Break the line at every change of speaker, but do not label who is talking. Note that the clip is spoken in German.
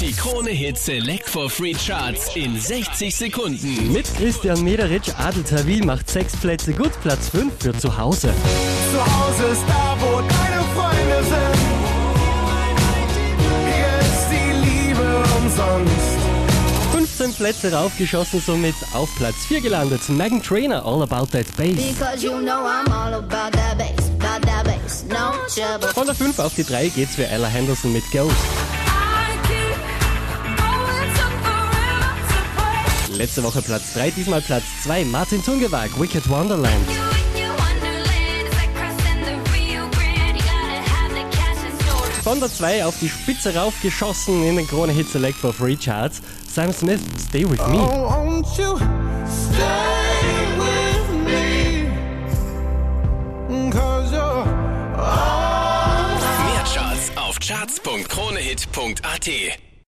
Die Krone Hit Select for Free Charts in 60 Sekunden.
Mit Christian Mederitsch, Adel Tawil macht sechs Plätze gut, Platz 5 für zu Hause.
Zu Hause ist da, wo deine Freunde sind. Hier ist die Liebe umsonst.
15 Plätze raufgeschossen, somit auf Platz 4 gelandet. Megan Trainer, All About That Bass.
Because you know I'm all about that bass, about that bass, no trouble.
Von der 5 auf die 3 geht's für Ella Henderson mit Ghost. Letzte Woche Platz 3, diesmal Platz 2. Martin Tungewag, Wicked Wonderland. Von der 2 auf die Spitze raufgeschossen in den Krone Hit Select for Free Charts. Sam Smith, Stay With Me.
Oh, won't you stay with me? Cause you're all
Mehr Charts auf charts.kronehit.at.